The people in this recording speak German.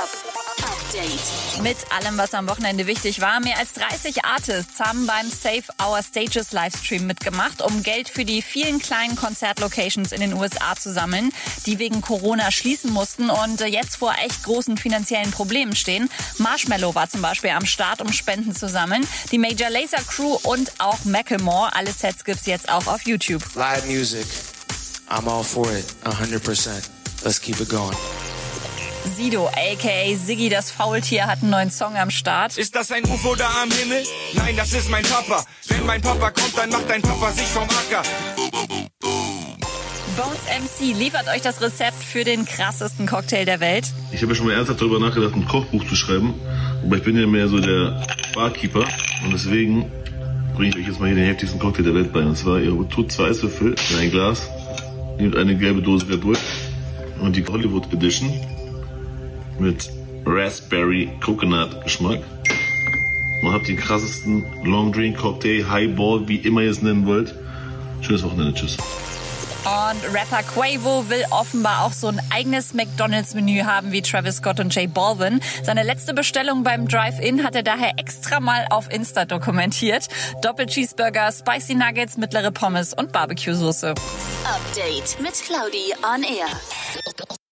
Update. Mit allem, was am Wochenende wichtig war. Mehr als 30 Artists haben beim Save Our Stages Livestream mitgemacht, um Geld für die vielen kleinen Konzertlocations in den USA zu sammeln, die wegen Corona schließen mussten und jetzt vor echt großen finanziellen Problemen stehen. Marshmallow war zum Beispiel am Start, um Spenden zu sammeln. Die Major Laser Crew und auch Macklemore. Alle Sets gibt's jetzt auch auf YouTube. Live music. I'm all for it, 100%. Let's keep it going. Sido, aka Siggi das Faultier, hat einen neuen Song am Start. Ist das ein UFO da am Himmel? Nein, das ist mein Papa. Wenn mein Papa kommt, dann macht dein Papa sich vom Acker. Bones MC liefert euch das Rezept für den krassesten Cocktail der Welt. Ich habe ja schon mal ernsthaft darüber nachgedacht, ein Kochbuch zu schreiben. Aber ich bin ja mehr so der Barkeeper. Und deswegen bringe ich euch jetzt mal hier den heftigsten Cocktail der Welt bei. Und zwar, ihr tut zwei Eiswürfel in ein Glas, nehmt eine gelbe Dose Red Bull und die Hollywood Edition mit Raspberry Coconut Geschmack. Und habt den krassesten Long Drink Cocktail, Highball, wie immer ihr es nennen wollt. Schönes Wochenende, tschüss. Und Rapper Quavo will offenbar auch so ein eigenes McDonalds-Menü haben wie Travis Scott und J Balvin. Seine letzte Bestellung beim Drive-In hat er daher extra mal auf Insta dokumentiert. Doppel-Cheeseburger, Spicy Nuggets, mittlere Pommes und Barbecue-Soße. Update mit Claudi on Air.